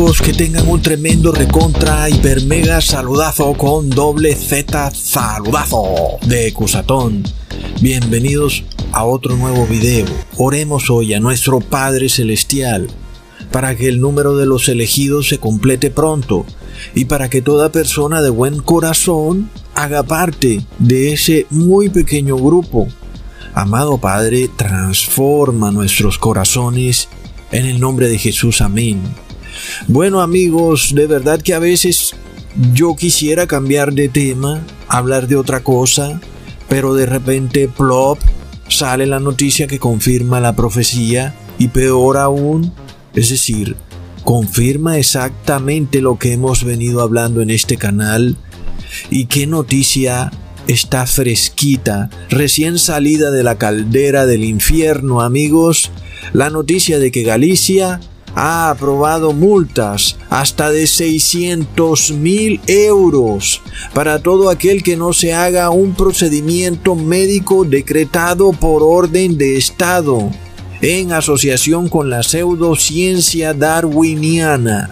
Que tengan un tremendo recontra hiper mega saludazo con doble Z saludazo de Cusatón. Bienvenidos a otro nuevo video. Oremos hoy a nuestro Padre Celestial para que el número de los elegidos se complete pronto y para que toda persona de buen corazón haga parte de ese muy pequeño grupo. Amado Padre, transforma nuestros corazones en el nombre de Jesús. Amén. Bueno amigos, de verdad que a veces yo quisiera cambiar de tema, hablar de otra cosa, pero de repente, plop, sale la noticia que confirma la profecía y peor aún, es decir, confirma exactamente lo que hemos venido hablando en este canal y qué noticia está fresquita, recién salida de la caldera del infierno, amigos, la noticia de que Galicia ha aprobado multas hasta de 600 mil euros para todo aquel que no se haga un procedimiento médico decretado por orden de Estado en asociación con la pseudociencia darwiniana.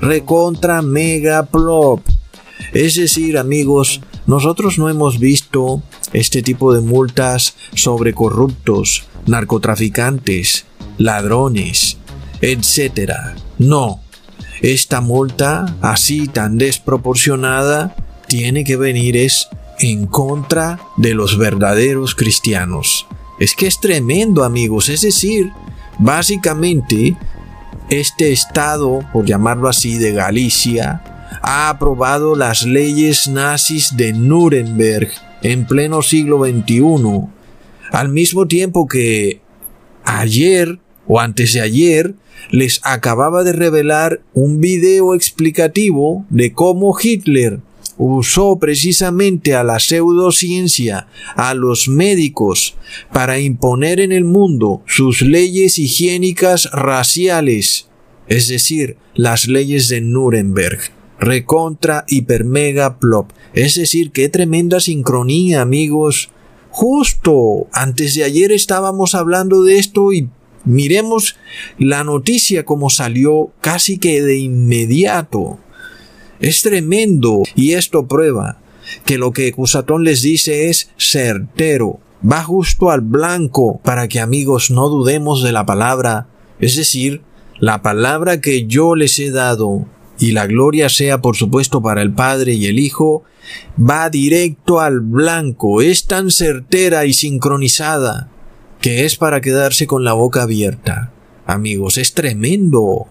Recontra mega plop. Es decir, amigos, nosotros no hemos visto este tipo de multas sobre corruptos, narcotraficantes, ladrones, etc. No, esta multa así tan desproporcionada tiene que venir es en contra de los verdaderos cristianos. Es que es tremendo amigos, es decir, básicamente este estado, por llamarlo así, de Galicia, ha aprobado las leyes nazis de Nuremberg en pleno siglo XXI, al mismo tiempo que ayer o antes de ayer les acababa de revelar un video explicativo de cómo Hitler usó precisamente a la pseudociencia, a los médicos, para imponer en el mundo sus leyes higiénicas raciales, es decir, las leyes de Nuremberg. Recontra hipermega plop. Es decir, qué tremenda sincronía, amigos. Justo antes de ayer estábamos hablando de esto y miremos la noticia como salió casi que de inmediato. Es tremendo y esto prueba que lo que Cusatón les dice es certero, va justo al blanco para que amigos no dudemos de la palabra, es decir, la palabra que yo les he dado y la gloria sea por supuesto para el Padre y el Hijo, va directo al blanco, es tan certera y sincronizada que es para quedarse con la boca abierta. Amigos, es tremendo.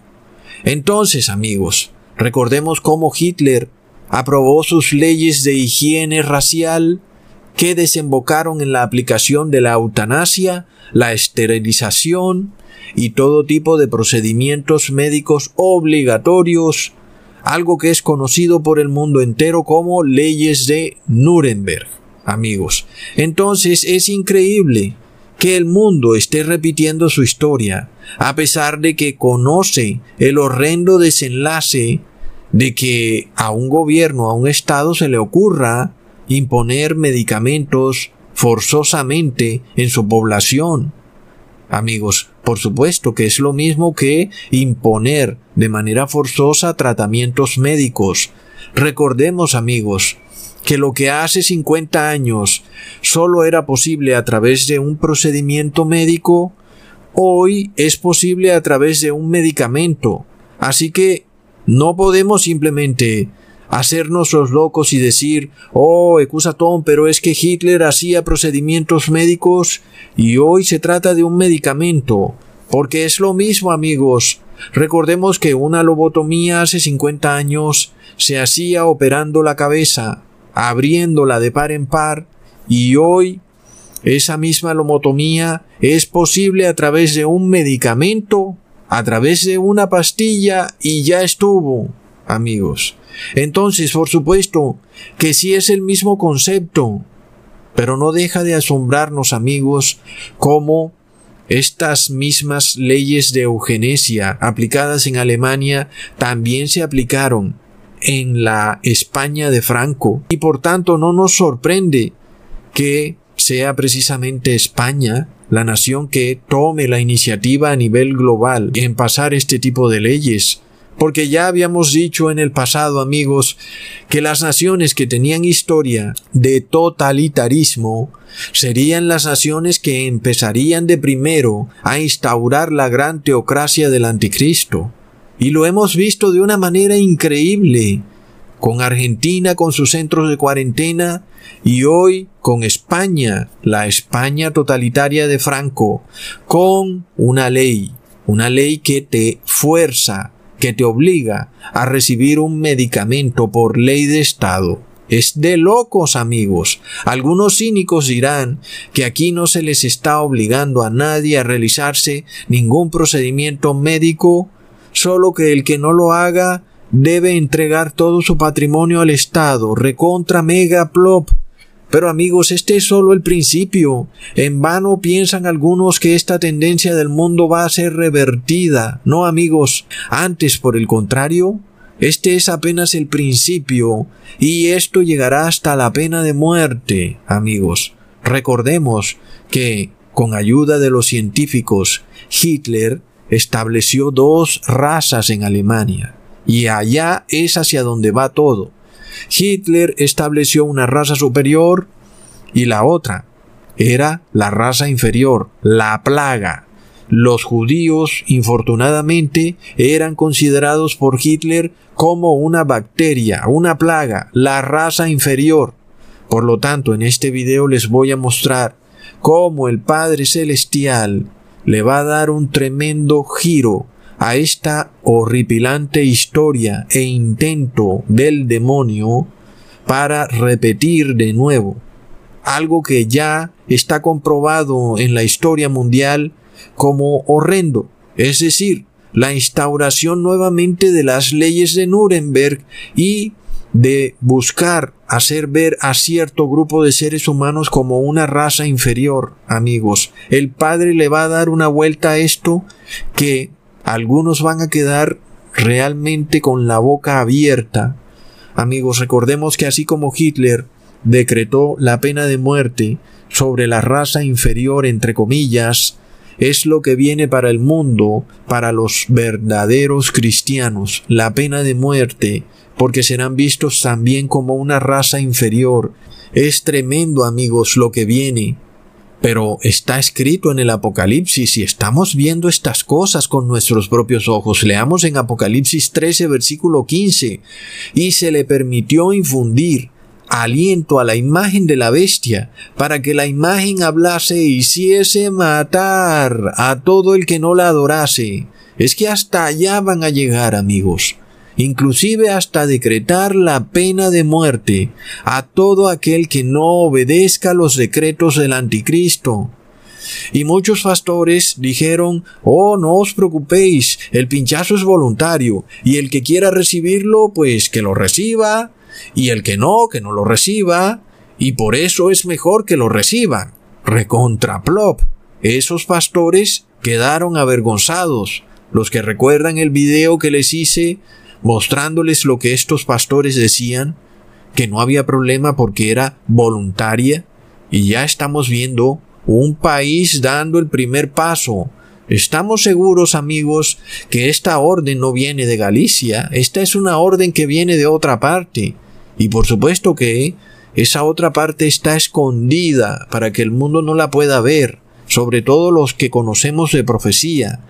Entonces, amigos, recordemos cómo Hitler aprobó sus leyes de higiene racial que desembocaron en la aplicación de la eutanasia, la esterilización y todo tipo de procedimientos médicos obligatorios, algo que es conocido por el mundo entero como leyes de Nuremberg, amigos. Entonces es increíble que el mundo esté repitiendo su historia, a pesar de que conoce el horrendo desenlace de que a un gobierno, a un Estado se le ocurra imponer medicamentos forzosamente en su población. Amigos, por supuesto que es lo mismo que imponer de manera forzosa tratamientos médicos. Recordemos, amigos, que lo que hace 50 años solo era posible a través de un procedimiento médico, hoy es posible a través de un medicamento. Así que no podemos simplemente hacernos los locos y decir, oh, Ecusatón, pero es que Hitler hacía procedimientos médicos y hoy se trata de un medicamento. Porque es lo mismo, amigos. Recordemos que una lobotomía hace 50 años se hacía operando la cabeza, abriéndola de par en par, y hoy esa misma lomotomía es posible a través de un medicamento, a través de una pastilla y ya estuvo, amigos. Entonces, por supuesto, que sí es el mismo concepto, pero no deja de asombrarnos, amigos, cómo estas mismas leyes de eugenesia aplicadas en Alemania también se aplicaron en la España de Franco y por tanto no nos sorprende que sea precisamente España la nación que tome la iniciativa a nivel global en pasar este tipo de leyes, porque ya habíamos dicho en el pasado, amigos, que las naciones que tenían historia de totalitarismo serían las naciones que empezarían de primero a instaurar la gran teocracia del anticristo. Y lo hemos visto de una manera increíble, con Argentina con sus centros de cuarentena y hoy con España, la España totalitaria de Franco, con una ley, una ley que te fuerza que te obliga a recibir un medicamento por ley de Estado. Es de locos, amigos. Algunos cínicos dirán que aquí no se les está obligando a nadie a realizarse ningún procedimiento médico, solo que el que no lo haga debe entregar todo su patrimonio al Estado, recontra mega plop, pero amigos, este es solo el principio. En vano piensan algunos que esta tendencia del mundo va a ser revertida. No amigos, antes por el contrario, este es apenas el principio y esto llegará hasta la pena de muerte, amigos. Recordemos que, con ayuda de los científicos, Hitler estableció dos razas en Alemania y allá es hacia donde va todo. Hitler estableció una raza superior y la otra era la raza inferior, la plaga. Los judíos, infortunadamente, eran considerados por Hitler como una bacteria, una plaga, la raza inferior. Por lo tanto, en este video les voy a mostrar cómo el Padre Celestial le va a dar un tremendo giro a esta horripilante historia e intento del demonio para repetir de nuevo. Algo que ya está comprobado en la historia mundial como horrendo, es decir, la instauración nuevamente de las leyes de Nuremberg y de buscar hacer ver a cierto grupo de seres humanos como una raza inferior, amigos. El Padre le va a dar una vuelta a esto que algunos van a quedar realmente con la boca abierta. Amigos, recordemos que así como Hitler decretó la pena de muerte sobre la raza inferior, entre comillas, es lo que viene para el mundo, para los verdaderos cristianos, la pena de muerte, porque serán vistos también como una raza inferior. Es tremendo, amigos, lo que viene. Pero está escrito en el Apocalipsis y estamos viendo estas cosas con nuestros propios ojos. Leamos en Apocalipsis 13, versículo 15. Y se le permitió infundir aliento a la imagen de la bestia, para que la imagen hablase e hiciese matar a todo el que no la adorase. Es que hasta allá van a llegar, amigos inclusive hasta decretar la pena de muerte a todo aquel que no obedezca los decretos del anticristo. Y muchos pastores dijeron, oh, no os preocupéis, el pinchazo es voluntario, y el que quiera recibirlo, pues que lo reciba, y el que no, que no lo reciba, y por eso es mejor que lo reciban. Recontraplop. Esos pastores quedaron avergonzados. Los que recuerdan el video que les hice mostrándoles lo que estos pastores decían, que no había problema porque era voluntaria, y ya estamos viendo un país dando el primer paso. Estamos seguros, amigos, que esta orden no viene de Galicia, esta es una orden que viene de otra parte, y por supuesto que esa otra parte está escondida para que el mundo no la pueda ver, sobre todo los que conocemos de profecía.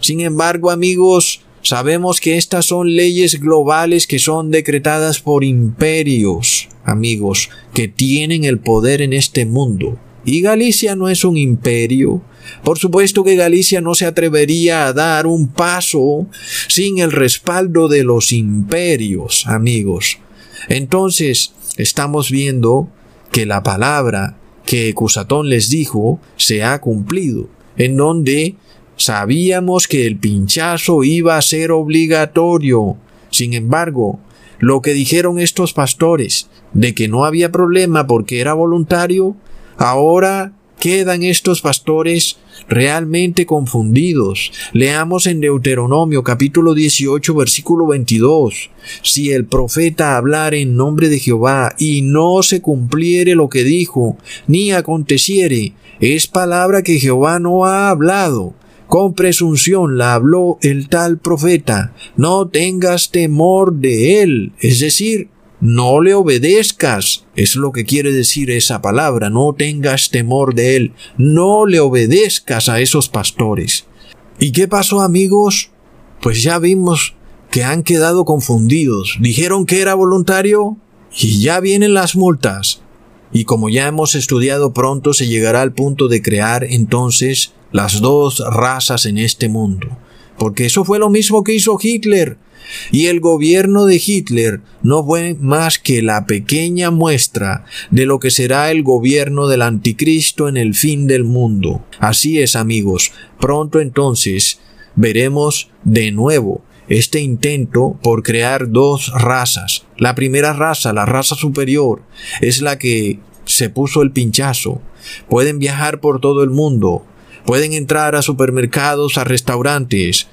Sin embargo, amigos, Sabemos que estas son leyes globales que son decretadas por imperios, amigos, que tienen el poder en este mundo. Y Galicia no es un imperio. Por supuesto que Galicia no se atrevería a dar un paso sin el respaldo de los imperios, amigos. Entonces, estamos viendo que la palabra que Cusatón les dijo se ha cumplido, en donde Sabíamos que el pinchazo iba a ser obligatorio. Sin embargo, lo que dijeron estos pastores de que no había problema porque era voluntario, ahora quedan estos pastores realmente confundidos. Leamos en Deuteronomio capítulo 18 versículo 22. Si el profeta hablar en nombre de Jehová y no se cumpliere lo que dijo, ni aconteciere, es palabra que Jehová no ha hablado con presunción la habló el tal profeta, no tengas temor de él, es decir, no le obedezcas, es lo que quiere decir esa palabra, no tengas temor de él, no le obedezcas a esos pastores. ¿Y qué pasó amigos? Pues ya vimos que han quedado confundidos. Dijeron que era voluntario y ya vienen las multas. Y como ya hemos estudiado pronto se llegará al punto de crear entonces las dos razas en este mundo. Porque eso fue lo mismo que hizo Hitler. Y el gobierno de Hitler no fue más que la pequeña muestra de lo que será el gobierno del anticristo en el fin del mundo. Así es amigos, pronto entonces veremos de nuevo este intento por crear dos razas. La primera raza, la raza superior, es la que se puso el pinchazo. Pueden viajar por todo el mundo, pueden entrar a supermercados, a restaurantes,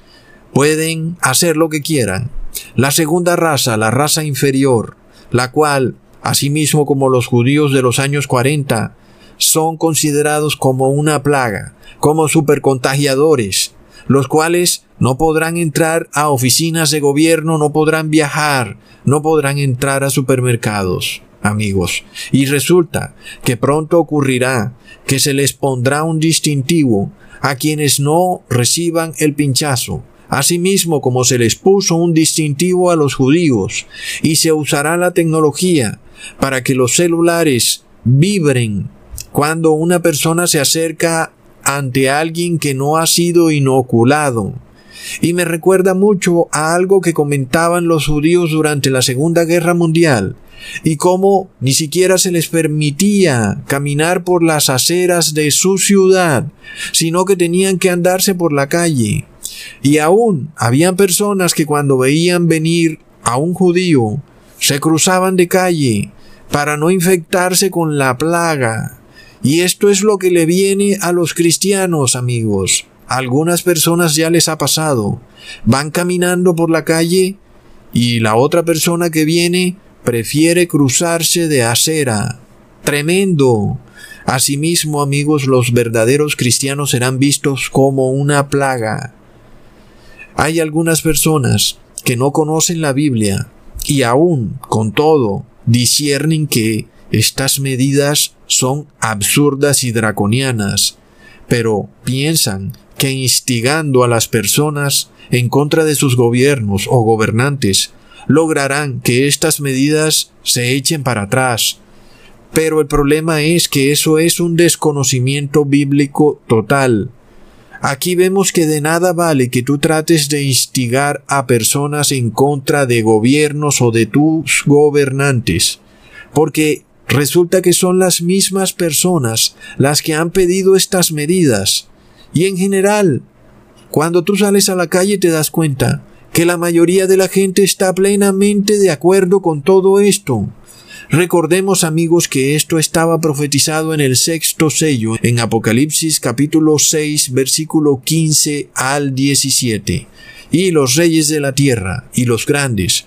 pueden hacer lo que quieran. La segunda raza, la raza inferior, la cual, asimismo como los judíos de los años 40, son considerados como una plaga, como supercontagiadores, los cuales no podrán entrar a oficinas de gobierno, no podrán viajar, no podrán entrar a supermercados, amigos. Y resulta que pronto ocurrirá que se les pondrá un distintivo a quienes no reciban el pinchazo, asimismo como se les puso un distintivo a los judíos, y se usará la tecnología para que los celulares vibren cuando una persona se acerca ante alguien que no ha sido inoculado. Y me recuerda mucho a algo que comentaban los judíos durante la Segunda Guerra Mundial, y cómo ni siquiera se les permitía caminar por las aceras de su ciudad, sino que tenían que andarse por la calle. Y aún habían personas que cuando veían venir a un judío, se cruzaban de calle para no infectarse con la plaga. Y esto es lo que le viene a los cristianos, amigos. Algunas personas ya les ha pasado. Van caminando por la calle y la otra persona que viene prefiere cruzarse de acera. Tremendo. Asimismo, amigos, los verdaderos cristianos serán vistos como una plaga. Hay algunas personas que no conocen la Biblia y aún, con todo, disciernen que estas medidas son absurdas y draconianas, pero piensan que instigando a las personas en contra de sus gobiernos o gobernantes lograrán que estas medidas se echen para atrás. Pero el problema es que eso es un desconocimiento bíblico total. Aquí vemos que de nada vale que tú trates de instigar a personas en contra de gobiernos o de tus gobernantes, porque resulta que son las mismas personas las que han pedido estas medidas. Y en general, cuando tú sales a la calle te das cuenta que la mayoría de la gente está plenamente de acuerdo con todo esto. Recordemos amigos que esto estaba profetizado en el sexto sello, en Apocalipsis capítulo 6 versículo 15 al 17. Y los reyes de la tierra, y los grandes,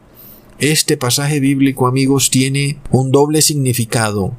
Este pasaje bíblico, amigos, tiene un doble significado.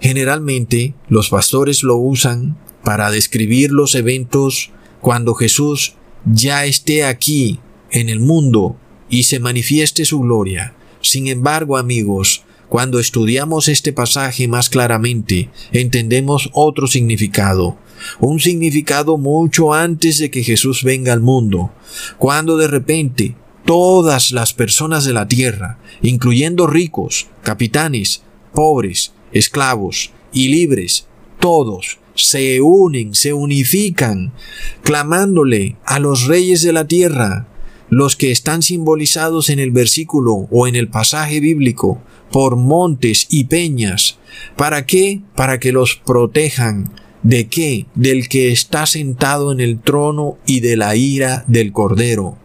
Generalmente los pastores lo usan para describir los eventos cuando Jesús ya esté aquí en el mundo y se manifieste su gloria. Sin embargo, amigos, cuando estudiamos este pasaje más claramente, entendemos otro significado, un significado mucho antes de que Jesús venga al mundo, cuando de repente todas las personas de la tierra, incluyendo ricos, capitanes, pobres, esclavos y libres, todos se unen, se unifican, clamándole a los reyes de la tierra, los que están simbolizados en el versículo o en el pasaje bíblico por montes y peñas. ¿Para qué? Para que los protejan ¿De qué? Del que está sentado en el trono y de la ira del Cordero.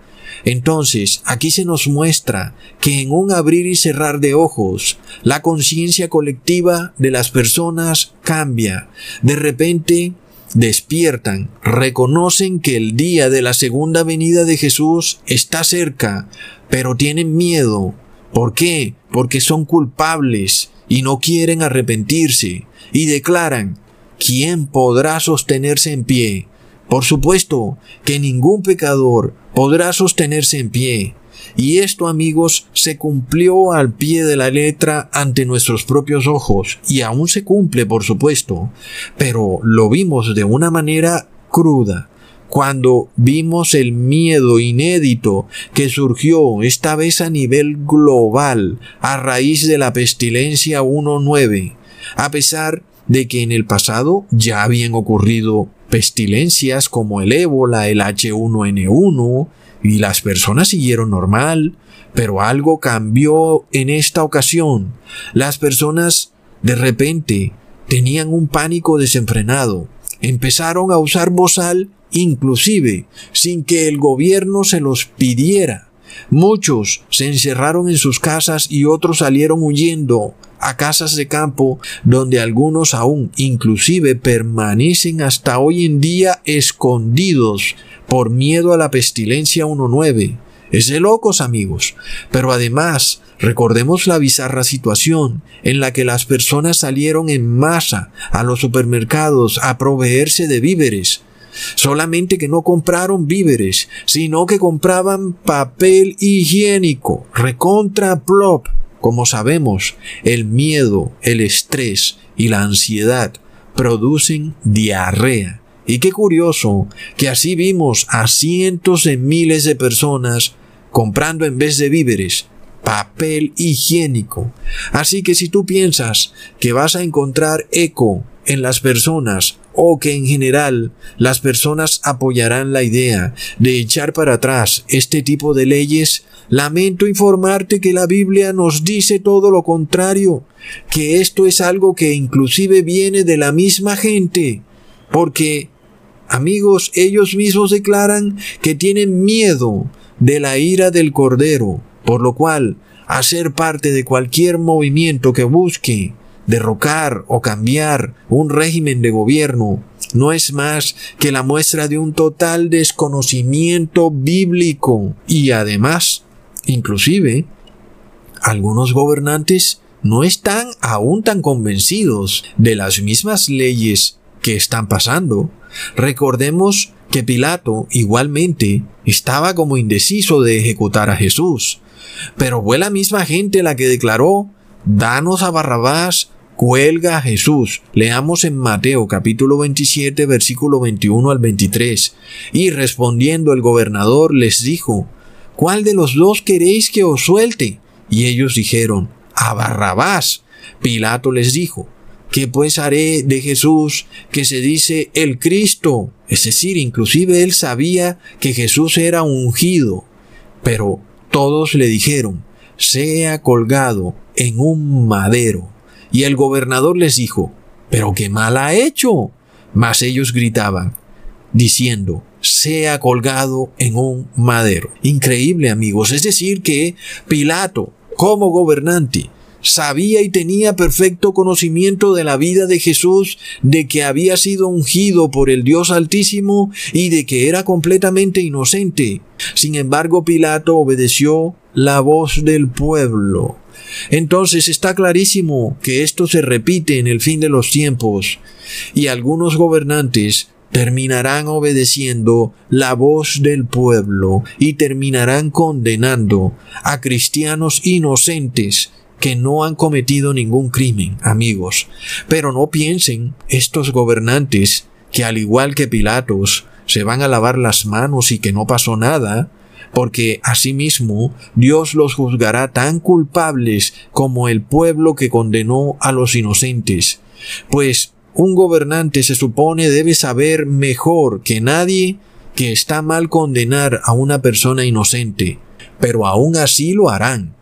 Entonces, aquí se nos muestra que en un abrir y cerrar de ojos, la conciencia colectiva de las personas cambia. De repente, despiertan, reconocen que el día de la segunda venida de Jesús está cerca, pero tienen miedo. ¿Por qué? Porque son culpables y no quieren arrepentirse y declaran, ¿quién podrá sostenerse en pie? Por supuesto que ningún pecador podrá sostenerse en pie. Y esto, amigos, se cumplió al pie de la letra ante nuestros propios ojos, y aún se cumple, por supuesto, pero lo vimos de una manera cruda, cuando vimos el miedo inédito que surgió esta vez a nivel global a raíz de la pestilencia 1.9, a pesar de que en el pasado ya habían ocurrido pestilencias como el ébola, el H1N1, y las personas siguieron normal, pero algo cambió en esta ocasión. Las personas de repente tenían un pánico desenfrenado, empezaron a usar bozal inclusive sin que el gobierno se los pidiera. Muchos se encerraron en sus casas y otros salieron huyendo a casas de campo donde algunos aún inclusive permanecen hasta hoy en día escondidos por miedo a la pestilencia 19. Es de locos amigos. Pero además, recordemos la bizarra situación en la que las personas salieron en masa a los supermercados a proveerse de víveres. Solamente que no compraron víveres, sino que compraban papel higiénico, recontra plop. Como sabemos, el miedo, el estrés y la ansiedad producen diarrea. Y qué curioso que así vimos a cientos de miles de personas comprando en vez de víveres papel higiénico. Así que si tú piensas que vas a encontrar eco en las personas o que en general las personas apoyarán la idea de echar para atrás este tipo de leyes, lamento informarte que la Biblia nos dice todo lo contrario, que esto es algo que inclusive viene de la misma gente, porque, amigos, ellos mismos declaran que tienen miedo de la ira del Cordero, por lo cual, hacer parte de cualquier movimiento que busque derrocar o cambiar un régimen de gobierno no es más que la muestra de un total desconocimiento bíblico y además, inclusive, algunos gobernantes no están aún tan convencidos de las mismas leyes que están pasando. Recordemos que Pilato igualmente estaba como indeciso de ejecutar a Jesús, pero fue la misma gente la que declaró danos a Barrabás cuelga a Jesús. Leamos en Mateo capítulo 27 versículo 21 al 23. Y respondiendo el gobernador les dijo, ¿cuál de los dos queréis que os suelte? Y ellos dijeron, a Barrabás. Pilato les dijo, ¿qué pues haré de Jesús que se dice el Cristo? Es decir, inclusive él sabía que Jesús era ungido. Pero todos le dijeron, sea colgado en un madero. Y el gobernador les dijo, ¿pero qué mal ha hecho? Mas ellos gritaban, diciendo, sea colgado en un madero. Increíble amigos, es decir que Pilato, como gobernante, sabía y tenía perfecto conocimiento de la vida de Jesús, de que había sido ungido por el Dios Altísimo y de que era completamente inocente. Sin embargo, Pilato obedeció la voz del pueblo. Entonces está clarísimo que esto se repite en el fin de los tiempos, y algunos gobernantes terminarán obedeciendo la voz del pueblo y terminarán condenando a cristianos inocentes que no han cometido ningún crimen, amigos. Pero no piensen estos gobernantes que al igual que Pilatos se van a lavar las manos y que no pasó nada, porque asimismo Dios los juzgará tan culpables como el pueblo que condenó a los inocentes. Pues un gobernante se supone debe saber mejor que nadie que está mal condenar a una persona inocente, pero aún así lo harán.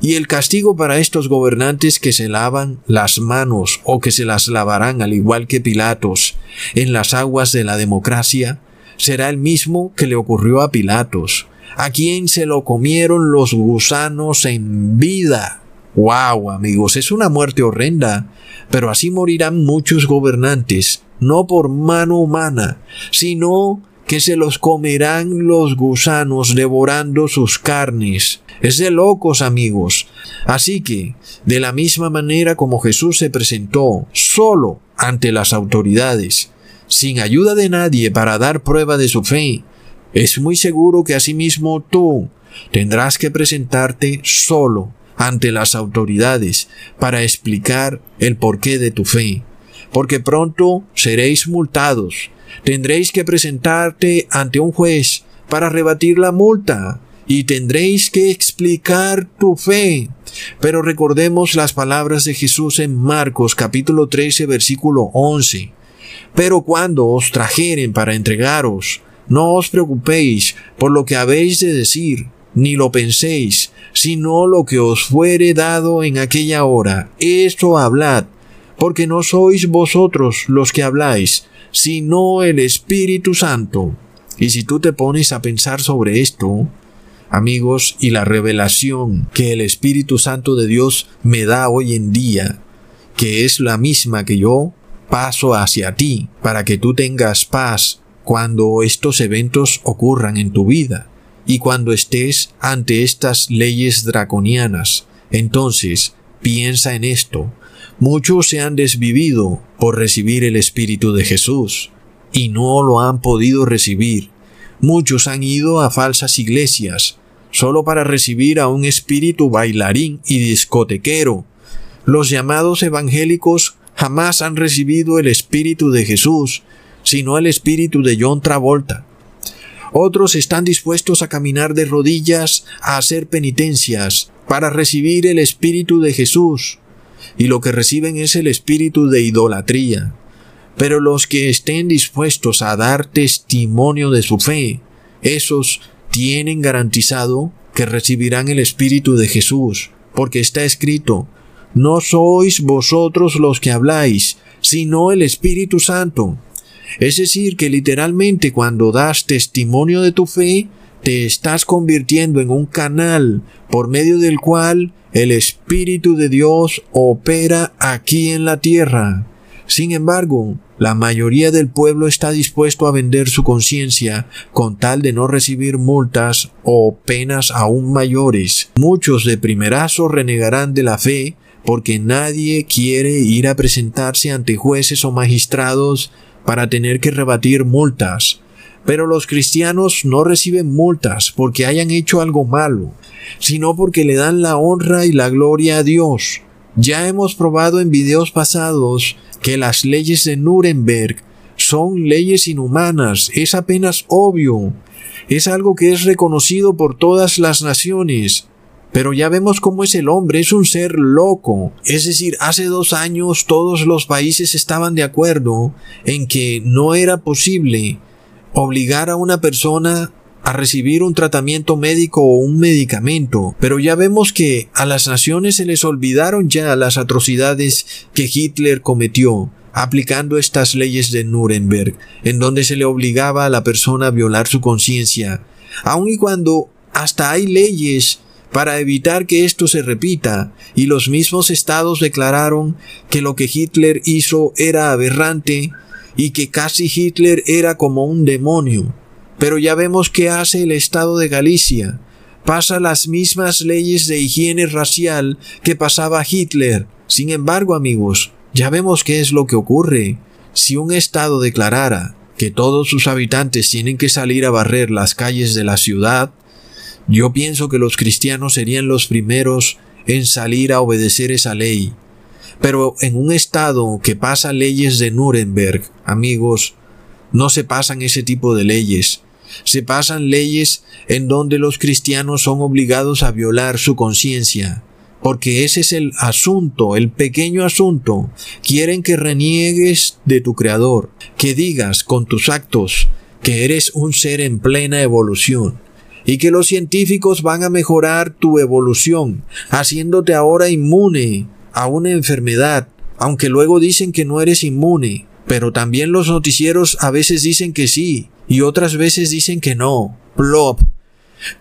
Y el castigo para estos gobernantes que se lavan las manos o que se las lavarán al igual que Pilatos en las aguas de la democracia será el mismo que le ocurrió a Pilatos, a quien se lo comieron los gusanos en vida. ¡Wow, amigos! Es una muerte horrenda, pero así morirán muchos gobernantes, no por mano humana, sino que se los comerán los gusanos devorando sus carnes. Es de locos, amigos. Así que, de la misma manera como Jesús se presentó solo ante las autoridades, sin ayuda de nadie para dar prueba de su fe, es muy seguro que asimismo tú tendrás que presentarte solo ante las autoridades para explicar el porqué de tu fe, porque pronto seréis multados tendréis que presentarte ante un juez para rebatir la multa y tendréis que explicar tu fe. Pero recordemos las palabras de Jesús en Marcos capítulo 13 versículo 11. Pero cuando os trajeren para entregaros, no os preocupéis por lo que habéis de decir, ni lo penséis, sino lo que os fuere dado en aquella hora. Esto hablad, porque no sois vosotros los que habláis, sino el Espíritu Santo. Y si tú te pones a pensar sobre esto, amigos, y la revelación que el Espíritu Santo de Dios me da hoy en día, que es la misma que yo paso hacia ti, para que tú tengas paz cuando estos eventos ocurran en tu vida y cuando estés ante estas leyes draconianas. Entonces, piensa en esto, Muchos se han desvivido por recibir el Espíritu de Jesús y no lo han podido recibir. Muchos han ido a falsas iglesias solo para recibir a un espíritu bailarín y discotequero. Los llamados evangélicos jamás han recibido el Espíritu de Jesús, sino el Espíritu de John Travolta. Otros están dispuestos a caminar de rodillas a hacer penitencias para recibir el Espíritu de Jesús, y lo que reciben es el espíritu de idolatría. Pero los que estén dispuestos a dar testimonio de su fe, esos tienen garantizado que recibirán el espíritu de Jesús, porque está escrito, no sois vosotros los que habláis, sino el Espíritu Santo. Es decir, que literalmente cuando das testimonio de tu fe, te estás convirtiendo en un canal por medio del cual el Espíritu de Dios opera aquí en la tierra. Sin embargo, la mayoría del pueblo está dispuesto a vender su conciencia con tal de no recibir multas o penas aún mayores. Muchos de primerazo renegarán de la fe porque nadie quiere ir a presentarse ante jueces o magistrados para tener que rebatir multas. Pero los cristianos no reciben multas porque hayan hecho algo malo, sino porque le dan la honra y la gloria a Dios. Ya hemos probado en videos pasados que las leyes de Nuremberg son leyes inhumanas, es apenas obvio, es algo que es reconocido por todas las naciones. Pero ya vemos cómo es el hombre, es un ser loco. Es decir, hace dos años todos los países estaban de acuerdo en que no era posible obligar a una persona a recibir un tratamiento médico o un medicamento, pero ya vemos que a las naciones se les olvidaron ya las atrocidades que Hitler cometió aplicando estas leyes de Nuremberg, en donde se le obligaba a la persona a violar su conciencia, aun y cuando hasta hay leyes para evitar que esto se repita, y los mismos estados declararon que lo que Hitler hizo era aberrante y que casi Hitler era como un demonio. Pero ya vemos qué hace el Estado de Galicia. Pasa las mismas leyes de higiene racial que pasaba Hitler. Sin embargo, amigos, ya vemos qué es lo que ocurre. Si un Estado declarara que todos sus habitantes tienen que salir a barrer las calles de la ciudad, yo pienso que los cristianos serían los primeros en salir a obedecer esa ley. Pero en un estado que pasa leyes de Nuremberg, amigos, no se pasan ese tipo de leyes. Se pasan leyes en donde los cristianos son obligados a violar su conciencia, porque ese es el asunto, el pequeño asunto. Quieren que reniegues de tu Creador, que digas con tus actos que eres un ser en plena evolución. Y que los científicos van a mejorar tu evolución, haciéndote ahora inmune a una enfermedad, aunque luego dicen que no eres inmune, pero también los noticieros a veces dicen que sí y otras veces dicen que no. Plop.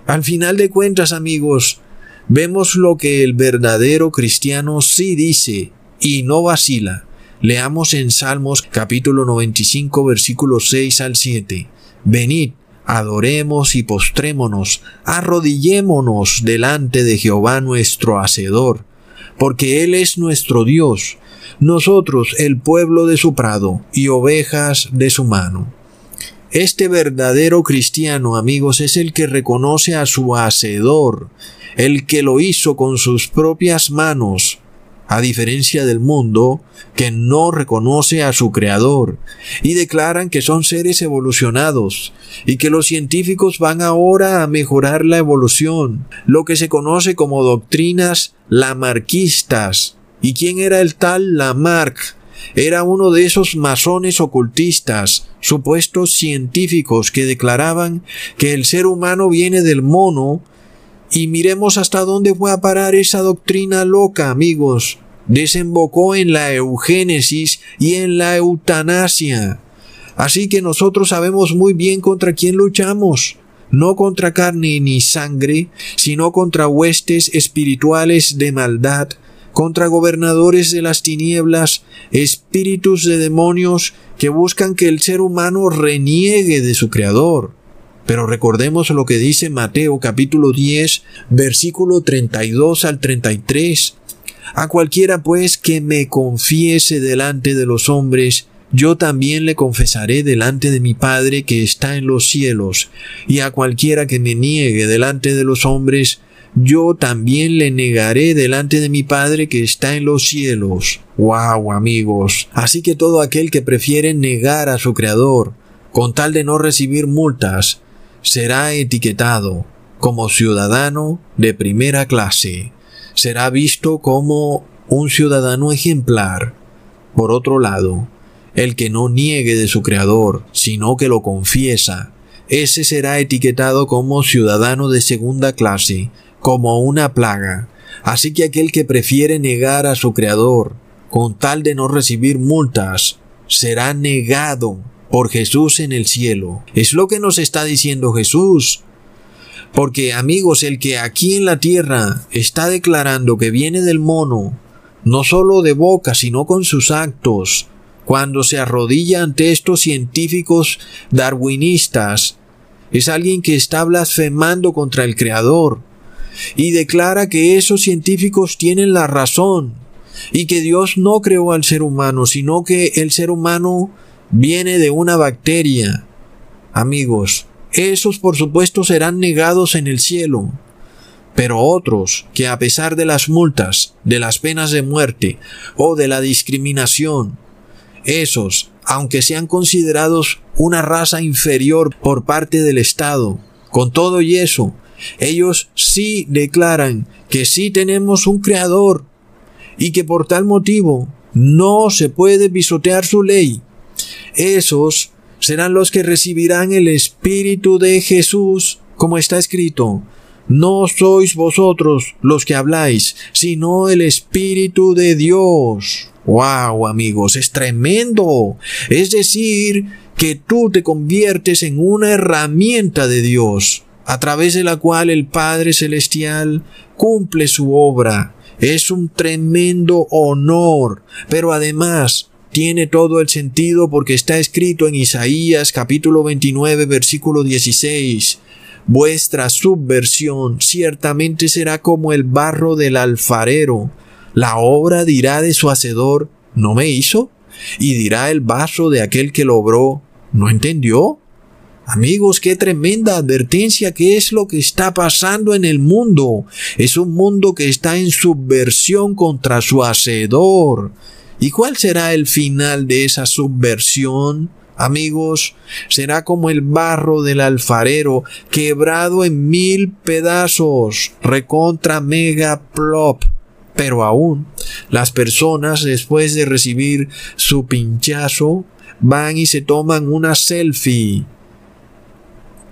Al final de cuentas, amigos, vemos lo que el verdadero cristiano sí dice y no vacila. Leamos en Salmos capítulo 95 versículos 6 al 7. Venid, adoremos y postrémonos, arrodillémonos delante de Jehová nuestro Hacedor, porque Él es nuestro Dios, nosotros el pueblo de su prado y ovejas de su mano. Este verdadero cristiano, amigos, es el que reconoce a su Hacedor, el que lo hizo con sus propias manos, a diferencia del mundo que no reconoce a su creador y declaran que son seres evolucionados y que los científicos van ahora a mejorar la evolución, lo que se conoce como doctrinas lamarquistas. ¿Y quién era el tal Lamarck? Era uno de esos masones ocultistas, supuestos científicos que declaraban que el ser humano viene del mono y miremos hasta dónde fue a parar esa doctrina loca, amigos. Desembocó en la eugénesis y en la eutanasia. Así que nosotros sabemos muy bien contra quién luchamos. No contra carne ni sangre, sino contra huestes espirituales de maldad, contra gobernadores de las tinieblas, espíritus de demonios que buscan que el ser humano reniegue de su Creador. Pero recordemos lo que dice Mateo capítulo 10, versículo 32 al 33. A cualquiera pues que me confiese delante de los hombres, yo también le confesaré delante de mi Padre que está en los cielos, y a cualquiera que me niegue delante de los hombres, yo también le negaré delante de mi Padre que está en los cielos. ¡Wow, amigos! Así que todo aquel que prefiere negar a su Creador, con tal de no recibir multas, será etiquetado como ciudadano de primera clase. Será visto como un ciudadano ejemplar. Por otro lado, el que no niegue de su Creador, sino que lo confiesa, ese será etiquetado como ciudadano de segunda clase, como una plaga. Así que aquel que prefiere negar a su Creador, con tal de no recibir multas, será negado por Jesús en el cielo. Es lo que nos está diciendo Jesús. Porque amigos, el que aquí en la tierra está declarando que viene del mono, no solo de boca, sino con sus actos, cuando se arrodilla ante estos científicos darwinistas, es alguien que está blasfemando contra el Creador y declara que esos científicos tienen la razón y que Dios no creó al ser humano, sino que el ser humano viene de una bacteria. Amigos, esos por supuesto serán negados en el cielo. Pero otros, que a pesar de las multas, de las penas de muerte o de la discriminación, esos, aunque sean considerados una raza inferior por parte del Estado, con todo y eso, ellos sí declaran que sí tenemos un creador y que por tal motivo no se puede pisotear su ley esos serán los que recibirán el Espíritu de Jesús, como está escrito. No sois vosotros los que habláis, sino el Espíritu de Dios. ¡Wow, amigos! Es tremendo. Es decir, que tú te conviertes en una herramienta de Dios, a través de la cual el Padre Celestial cumple su obra. Es un tremendo honor, pero además tiene todo el sentido porque está escrito en Isaías capítulo 29 versículo 16. Vuestra subversión ciertamente será como el barro del alfarero. La obra dirá de su hacedor, ¿no me hizo? Y dirá el vaso de aquel que lo obró, ¿no entendió? Amigos, qué tremenda advertencia, qué es lo que está pasando en el mundo. Es un mundo que está en subversión contra su hacedor. ¿Y cuál será el final de esa subversión? Amigos, será como el barro del alfarero quebrado en mil pedazos, recontra mega plop. Pero aún, las personas después de recibir su pinchazo van y se toman una selfie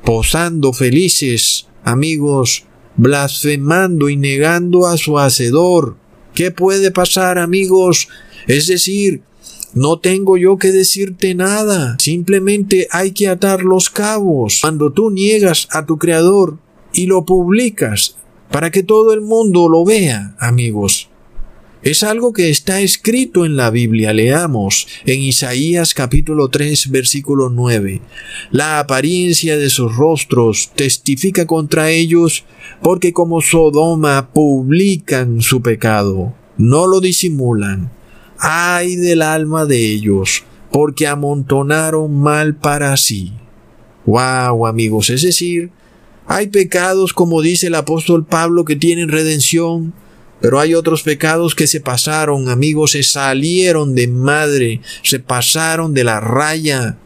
posando felices, amigos, blasfemando y negando a su Hacedor. ¿Qué puede pasar, amigos? Es decir, no tengo yo que decirte nada, simplemente hay que atar los cabos. Cuando tú niegas a tu Creador y lo publicas para que todo el mundo lo vea, amigos, es algo que está escrito en la Biblia. Leamos en Isaías capítulo 3 versículo 9. La apariencia de sus rostros testifica contra ellos porque como Sodoma publican su pecado, no lo disimulan. Ay del alma de ellos, porque amontonaron mal para sí. Wow, amigos, es decir, hay pecados, como dice el apóstol Pablo, que tienen redención, pero hay otros pecados que se pasaron, amigos, se salieron de madre, se pasaron de la raya.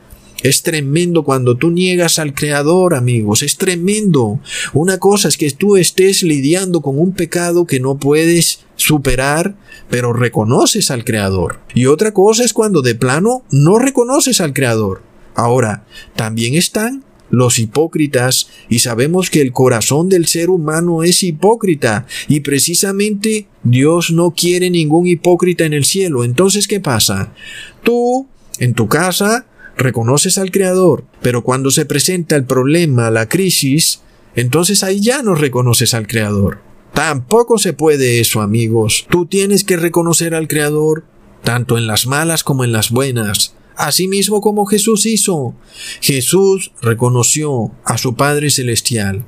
Es tremendo cuando tú niegas al Creador, amigos, es tremendo. Una cosa es que tú estés lidiando con un pecado que no puedes superar, pero reconoces al Creador. Y otra cosa es cuando de plano no reconoces al Creador. Ahora, también están los hipócritas y sabemos que el corazón del ser humano es hipócrita y precisamente Dios no quiere ningún hipócrita en el cielo. Entonces, ¿qué pasa? Tú, en tu casa, reconoces al Creador, pero cuando se presenta el problema, la crisis, entonces ahí ya no reconoces al Creador. Tampoco se puede eso, amigos. Tú tienes que reconocer al Creador, tanto en las malas como en las buenas asimismo como Jesús hizo. Jesús reconoció a su Padre Celestial,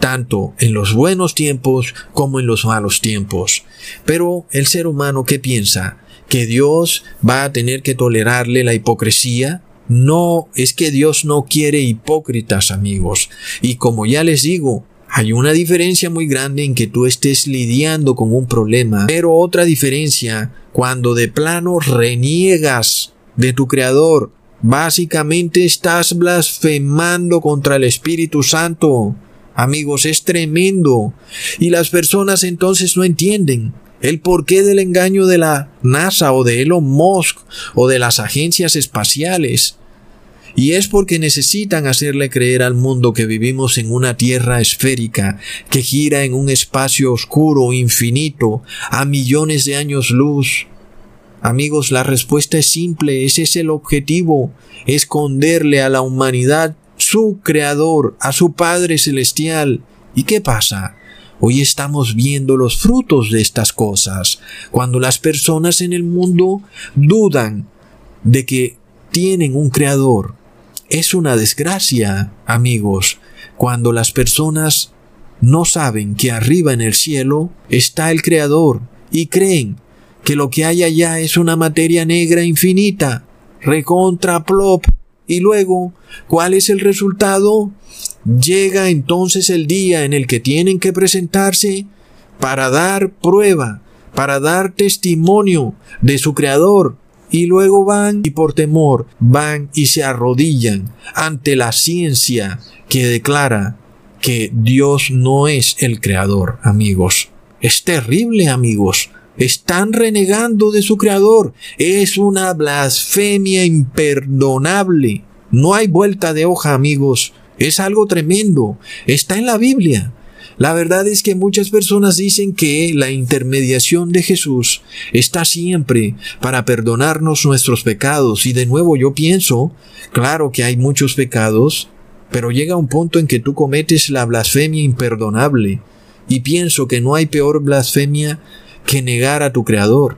tanto en los buenos tiempos como en los malos tiempos. Pero el ser humano ¿qué piensa? ¿Que Dios va a tener que tolerarle la hipocresía? No, es que Dios no quiere hipócritas, amigos. Y como ya les digo, hay una diferencia muy grande en que tú estés lidiando con un problema, pero otra diferencia cuando de plano reniegas de tu Creador. Básicamente estás blasfemando contra el Espíritu Santo. Amigos, es tremendo. Y las personas entonces no entienden el porqué del engaño de la NASA o de Elon Musk o de las agencias espaciales. Y es porque necesitan hacerle creer al mundo que vivimos en una tierra esférica que gira en un espacio oscuro, infinito, a millones de años luz. Amigos, la respuesta es simple, ese es el objetivo, esconderle a la humanidad su creador, a su Padre Celestial. ¿Y qué pasa? Hoy estamos viendo los frutos de estas cosas, cuando las personas en el mundo dudan de que tienen un creador. Es una desgracia, amigos, cuando las personas no saben que arriba en el cielo está el creador y creen que lo que hay allá es una materia negra infinita, recontra plop, y luego, ¿cuál es el resultado? Llega entonces el día en el que tienen que presentarse para dar prueba, para dar testimonio de su Creador, y luego van y por temor van y se arrodillan ante la ciencia que declara que Dios no es el Creador, amigos. Es terrible, amigos. Están renegando de su Creador. Es una blasfemia imperdonable. No hay vuelta de hoja, amigos. Es algo tremendo. Está en la Biblia. La verdad es que muchas personas dicen que la intermediación de Jesús está siempre para perdonarnos nuestros pecados. Y de nuevo yo pienso, claro que hay muchos pecados, pero llega un punto en que tú cometes la blasfemia imperdonable. Y pienso que no hay peor blasfemia que negar a tu Creador.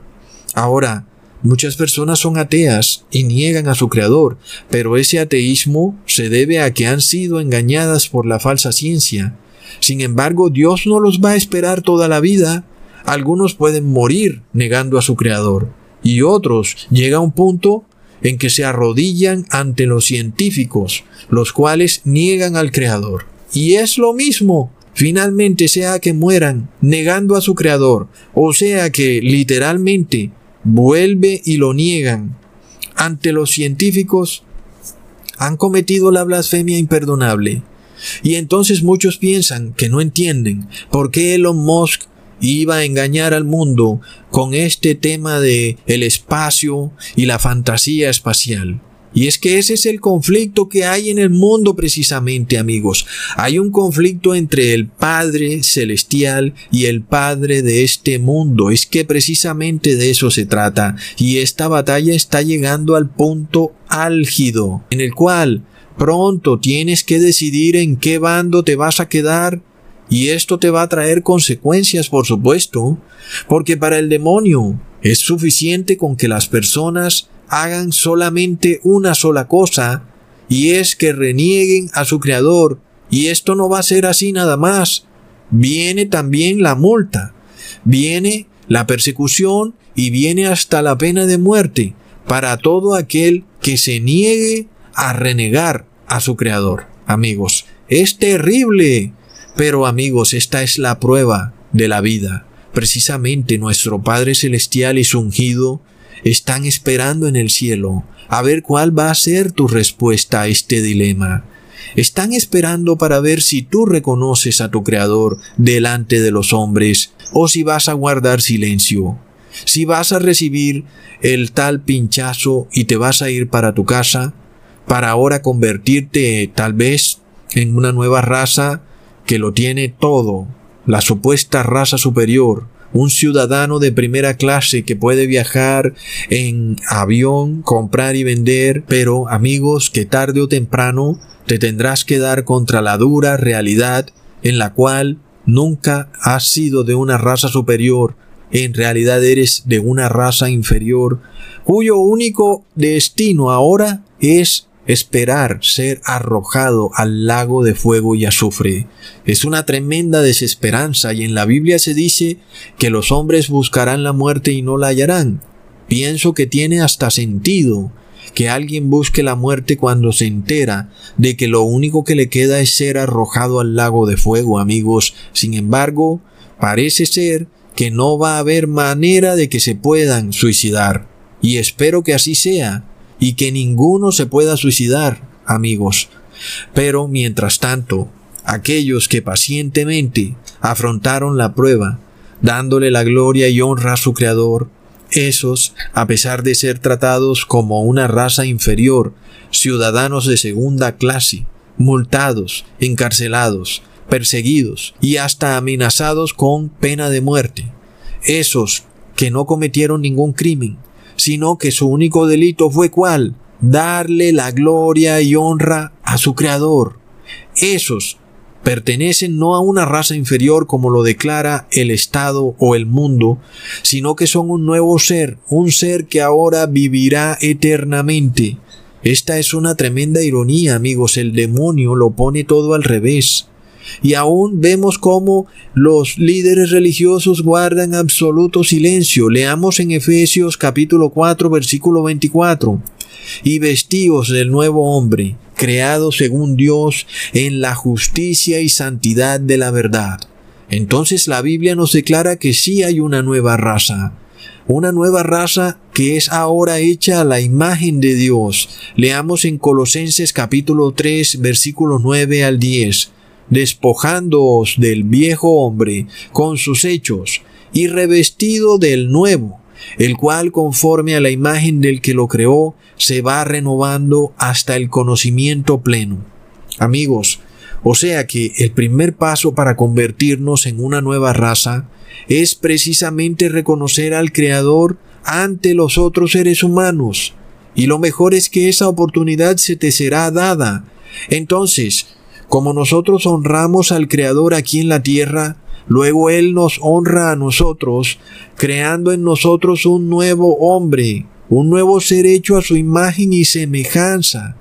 Ahora, muchas personas son ateas y niegan a su Creador, pero ese ateísmo se debe a que han sido engañadas por la falsa ciencia. Sin embargo, Dios no los va a esperar toda la vida. Algunos pueden morir negando a su Creador, y otros llega a un punto en que se arrodillan ante los científicos, los cuales niegan al Creador. Y es lo mismo finalmente sea que mueran negando a su Creador, o sea que literalmente vuelve y lo niegan ante los científicos, han cometido la blasfemia imperdonable. Y entonces muchos piensan que no entienden por qué Elon Musk iba a engañar al mundo con este tema de el espacio y la fantasía espacial. Y es que ese es el conflicto que hay en el mundo precisamente, amigos. Hay un conflicto entre el Padre Celestial y el Padre de este mundo. Es que precisamente de eso se trata. Y esta batalla está llegando al punto álgido, en el cual pronto tienes que decidir en qué bando te vas a quedar. Y esto te va a traer consecuencias, por supuesto, porque para el demonio es suficiente con que las personas hagan solamente una sola cosa, y es que renieguen a su Creador, y esto no va a ser así nada más. Viene también la multa, viene la persecución y viene hasta la pena de muerte para todo aquel que se niegue a renegar a su Creador. Amigos, es terrible. Pero amigos, esta es la prueba de la vida. Precisamente nuestro Padre Celestial y ungido están esperando en el cielo a ver cuál va a ser tu respuesta a este dilema. Están esperando para ver si tú reconoces a tu Creador delante de los hombres o si vas a guardar silencio. Si vas a recibir el tal pinchazo y te vas a ir para tu casa, para ahora convertirte tal vez en una nueva raza que lo tiene todo, la supuesta raza superior, un ciudadano de primera clase que puede viajar en avión, comprar y vender, pero amigos que tarde o temprano te tendrás que dar contra la dura realidad en la cual nunca has sido de una raza superior, en realidad eres de una raza inferior, cuyo único destino ahora es esperar ser arrojado al lago de fuego y azufre. Es una tremenda desesperanza y en la Biblia se dice que los hombres buscarán la muerte y no la hallarán. Pienso que tiene hasta sentido que alguien busque la muerte cuando se entera de que lo único que le queda es ser arrojado al lago de fuego, amigos. Sin embargo, parece ser que no va a haber manera de que se puedan suicidar. Y espero que así sea, y que ninguno se pueda suicidar, amigos. Pero mientras tanto, aquellos que pacientemente afrontaron la prueba, dándole la gloria y honra a su Creador, esos, a pesar de ser tratados como una raza inferior, ciudadanos de segunda clase, multados, encarcelados, perseguidos y hasta amenazados con pena de muerte, esos que no cometieron ningún crimen, sino que su único delito fue cuál? Darle la gloria y honra a su Creador. Esos pertenecen no a una raza inferior como lo declara el Estado o el mundo, sino que son un nuevo ser, un ser que ahora vivirá eternamente. Esta es una tremenda ironía, amigos, el demonio lo pone todo al revés. Y aún vemos cómo los líderes religiosos guardan absoluto silencio. Leamos en Efesios capítulo 4 versículo 24. Y vestíos del nuevo hombre, creado según Dios en la justicia y santidad de la verdad. Entonces la Biblia nos declara que sí hay una nueva raza, una nueva raza que es ahora hecha a la imagen de Dios. Leamos en Colosenses capítulo 3 versículo 9 al 10 despojándoos del viejo hombre con sus hechos y revestido del nuevo, el cual conforme a la imagen del que lo creó se va renovando hasta el conocimiento pleno. Amigos, o sea que el primer paso para convertirnos en una nueva raza es precisamente reconocer al Creador ante los otros seres humanos. Y lo mejor es que esa oportunidad se te será dada. Entonces, como nosotros honramos al Creador aquí en la tierra, luego Él nos honra a nosotros, creando en nosotros un nuevo hombre, un nuevo ser hecho a su imagen y semejanza.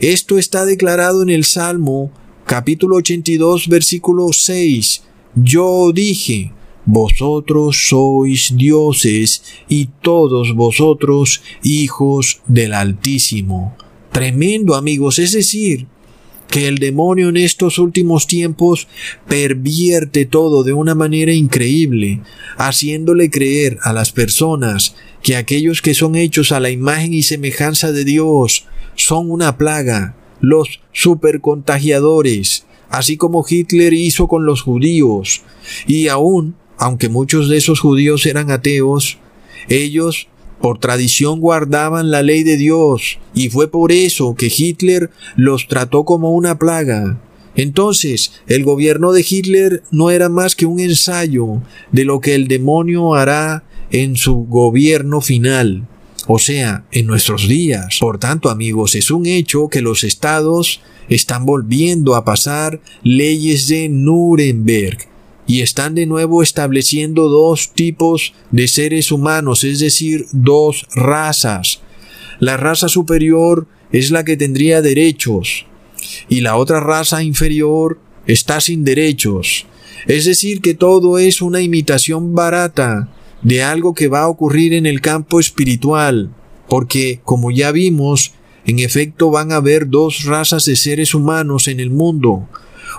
Esto está declarado en el Salmo capítulo 82 versículo 6. Yo dije, vosotros sois dioses y todos vosotros hijos del Altísimo. Tremendo amigos, es decir, que el demonio en estos últimos tiempos pervierte todo de una manera increíble, haciéndole creer a las personas que aquellos que son hechos a la imagen y semejanza de Dios son una plaga, los supercontagiadores, así como Hitler hizo con los judíos. Y aún, aunque muchos de esos judíos eran ateos, ellos por tradición guardaban la ley de Dios, y fue por eso que Hitler los trató como una plaga. Entonces, el gobierno de Hitler no era más que un ensayo de lo que el demonio hará en su gobierno final, o sea, en nuestros días. Por tanto, amigos, es un hecho que los estados están volviendo a pasar leyes de Nuremberg y están de nuevo estableciendo dos tipos de seres humanos, es decir, dos razas. La raza superior es la que tendría derechos y la otra raza inferior está sin derechos. Es decir, que todo es una imitación barata de algo que va a ocurrir en el campo espiritual, porque, como ya vimos, en efecto van a haber dos razas de seres humanos en el mundo.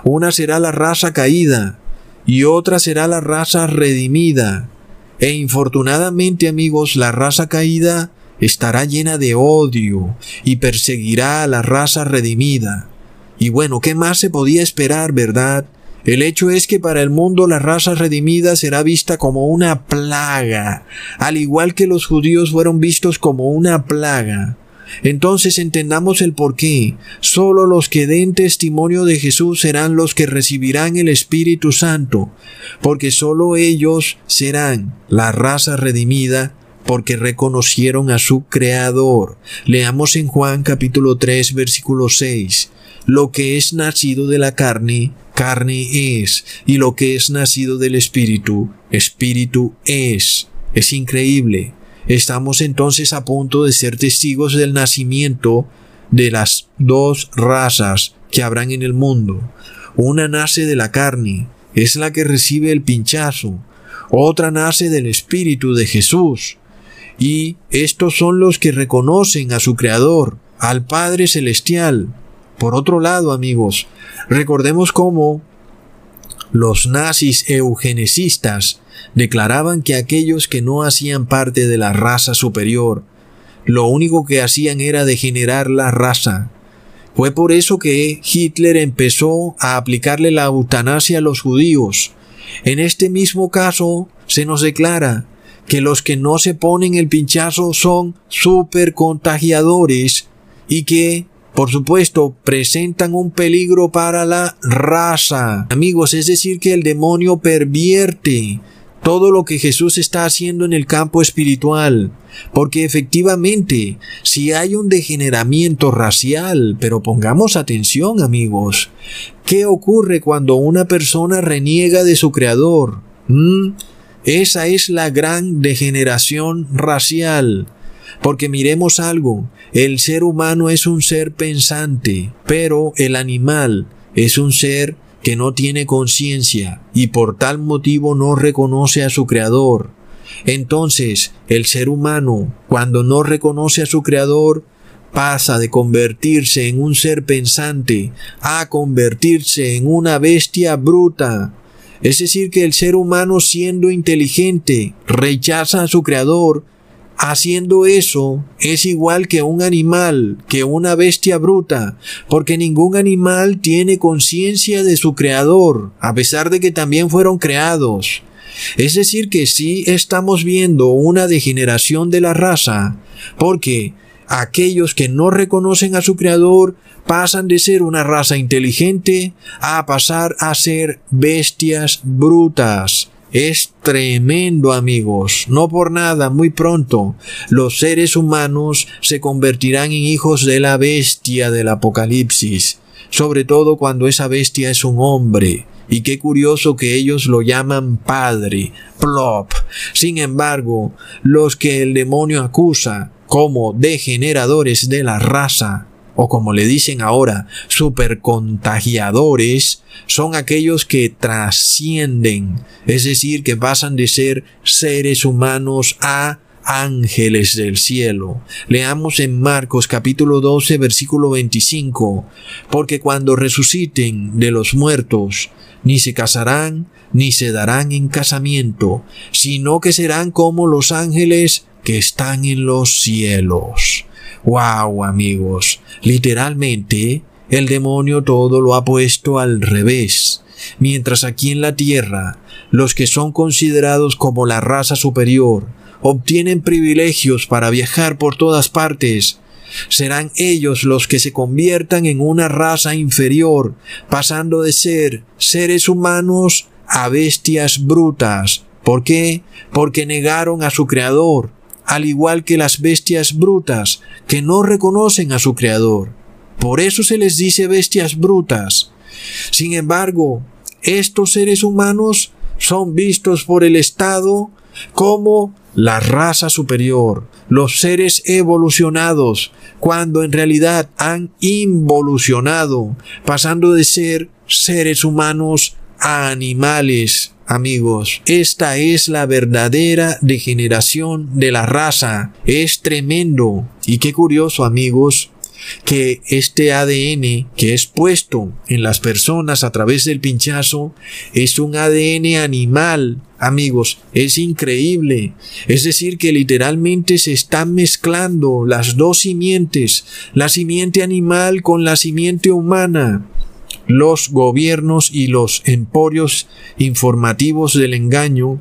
Una será la raza caída y otra será la raza redimida. E infortunadamente, amigos, la raza caída estará llena de odio y perseguirá a la raza redimida. Y bueno, ¿qué más se podía esperar, verdad? El hecho es que para el mundo la raza redimida será vista como una plaga, al igual que los judíos fueron vistos como una plaga. Entonces entendamos el porqué. Solo los que den testimonio de Jesús serán los que recibirán el Espíritu Santo, porque solo ellos serán la raza redimida porque reconocieron a su Creador. Leamos en Juan capítulo 3 versículo 6. Lo que es nacido de la carne, carne es, y lo que es nacido del Espíritu, Espíritu es. Es increíble. Estamos entonces a punto de ser testigos del nacimiento de las dos razas que habrán en el mundo. Una nace de la carne, es la que recibe el pinchazo. Otra nace del Espíritu de Jesús. Y estos son los que reconocen a su Creador, al Padre Celestial. Por otro lado, amigos, recordemos cómo los nazis eugenesistas declaraban que aquellos que no hacían parte de la raza superior, lo único que hacían era degenerar la raza. Fue por eso que Hitler empezó a aplicarle la eutanasia a los judíos. En este mismo caso se nos declara que los que no se ponen el pinchazo son super contagiadores y que por supuesto, presentan un peligro para la raza. Amigos, es decir, que el demonio pervierte todo lo que Jesús está haciendo en el campo espiritual. Porque efectivamente, si hay un degeneramiento racial, pero pongamos atención amigos, ¿qué ocurre cuando una persona reniega de su creador? ¿Mm? Esa es la gran degeneración racial. Porque miremos algo, el ser humano es un ser pensante, pero el animal es un ser que no tiene conciencia y por tal motivo no reconoce a su creador. Entonces, el ser humano, cuando no reconoce a su creador, pasa de convertirse en un ser pensante a convertirse en una bestia bruta. Es decir, que el ser humano siendo inteligente rechaza a su creador Haciendo eso es igual que un animal, que una bestia bruta, porque ningún animal tiene conciencia de su creador, a pesar de que también fueron creados. Es decir, que sí estamos viendo una degeneración de la raza, porque aquellos que no reconocen a su creador pasan de ser una raza inteligente a pasar a ser bestias brutas. Es tremendo amigos. No por nada, muy pronto, los seres humanos se convertirán en hijos de la bestia del Apocalipsis, sobre todo cuando esa bestia es un hombre. Y qué curioso que ellos lo llaman padre, plop. Sin embargo, los que el demonio acusa como degeneradores de la raza, o como le dicen ahora, supercontagiadores, son aquellos que trascienden, es decir, que pasan de ser seres humanos a ángeles del cielo. Leamos en Marcos capítulo 12 versículo 25, porque cuando resuciten de los muertos, ni se casarán, ni se darán en casamiento, sino que serán como los ángeles que están en los cielos. Wow, amigos, literalmente el demonio todo lo ha puesto al revés. Mientras aquí en la tierra, los que son considerados como la raza superior, obtienen privilegios para viajar por todas partes, serán ellos los que se conviertan en una raza inferior, pasando de ser seres humanos a bestias brutas. ¿Por qué? Porque negaron a su Creador, al igual que las bestias brutas, que no reconocen a su Creador. Por eso se les dice bestias brutas. Sin embargo, estos seres humanos son vistos por el Estado como la raza superior, los seres evolucionados, cuando en realidad han involucionado, pasando de ser seres humanos a animales. Amigos, esta es la verdadera degeneración de la raza. Es tremendo. Y qué curioso, amigos, que este ADN que es puesto en las personas a través del pinchazo es un ADN animal. Amigos, es increíble. Es decir, que literalmente se están mezclando las dos simientes, la simiente animal con la simiente humana los gobiernos y los emporios informativos del engaño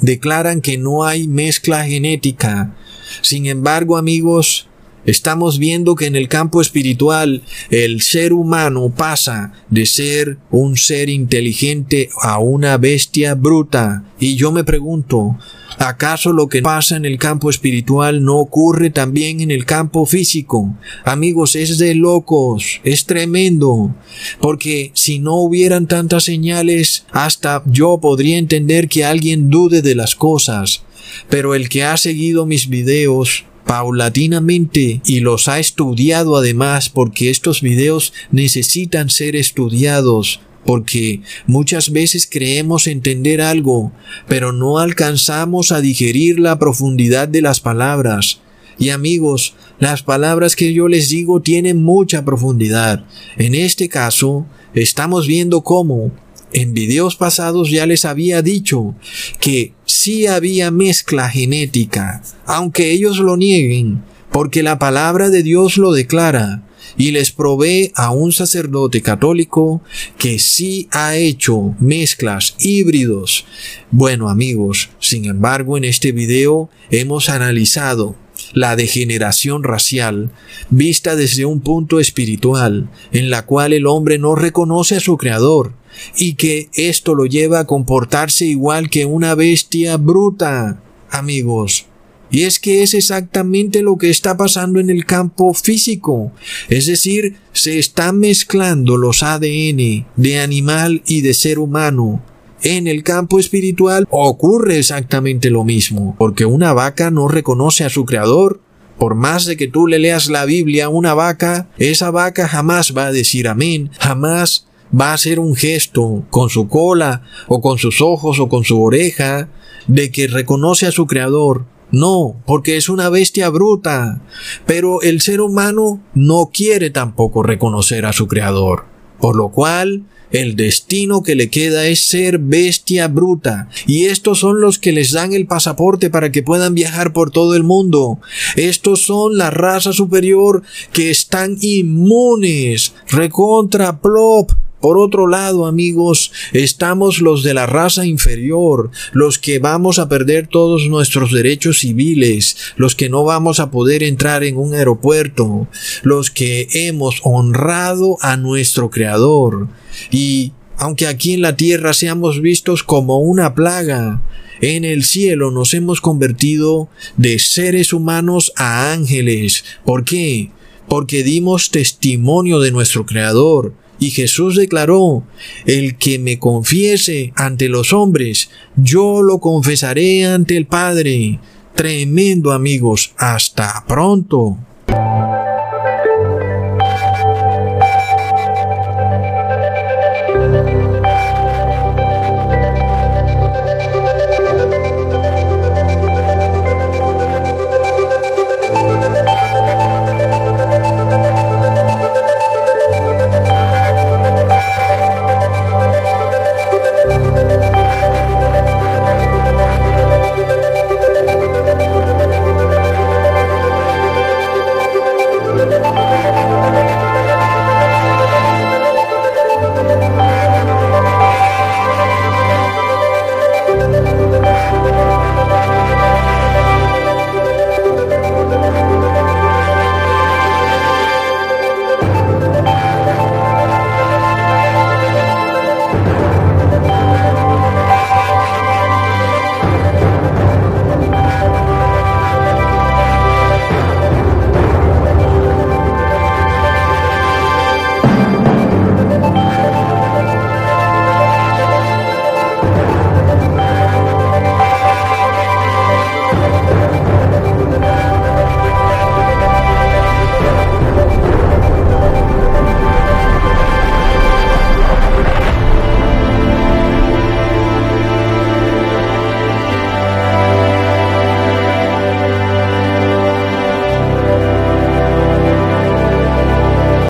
declaran que no hay mezcla genética. Sin embargo, amigos, Estamos viendo que en el campo espiritual el ser humano pasa de ser un ser inteligente a una bestia bruta. Y yo me pregunto, ¿acaso lo que pasa en el campo espiritual no ocurre también en el campo físico? Amigos, es de locos, es tremendo. Porque si no hubieran tantas señales, hasta yo podría entender que alguien dude de las cosas. Pero el que ha seguido mis videos paulatinamente y los ha estudiado además porque estos videos necesitan ser estudiados porque muchas veces creemos entender algo, pero no alcanzamos a digerir la profundidad de las palabras. Y amigos, las palabras que yo les digo tienen mucha profundidad. En este caso, estamos viendo cómo en videos pasados ya les había dicho que sí había mezcla genética, aunque ellos lo nieguen, porque la palabra de Dios lo declara, y les provee a un sacerdote católico que sí ha hecho mezclas híbridos. Bueno amigos, sin embargo en este video hemos analizado la degeneración racial vista desde un punto espiritual, en la cual el hombre no reconoce a su creador, y que esto lo lleva a comportarse igual que una bestia bruta, amigos. Y es que es exactamente lo que está pasando en el campo físico. Es decir, se están mezclando los ADN de animal y de ser humano. En el campo espiritual ocurre exactamente lo mismo, porque una vaca no reconoce a su creador. Por más de que tú le leas la Biblia a una vaca, esa vaca jamás va a decir amén, jamás va a hacer un gesto con su cola o con sus ojos o con su oreja de que reconoce a su creador. No, porque es una bestia bruta. Pero el ser humano no quiere tampoco reconocer a su creador. Por lo cual, el destino que le queda es ser bestia bruta. Y estos son los que les dan el pasaporte para que puedan viajar por todo el mundo. Estos son la raza superior que están inmunes. Recontra plop por otro lado, amigos, estamos los de la raza inferior, los que vamos a perder todos nuestros derechos civiles, los que no vamos a poder entrar en un aeropuerto, los que hemos honrado a nuestro Creador. Y aunque aquí en la tierra seamos vistos como una plaga, en el cielo nos hemos convertido de seres humanos a ángeles. ¿Por qué? Porque dimos testimonio de nuestro Creador y Jesús declaró, el que me confiese ante los hombres, yo lo confesaré ante el Padre. Tremendo amigos, hasta pronto.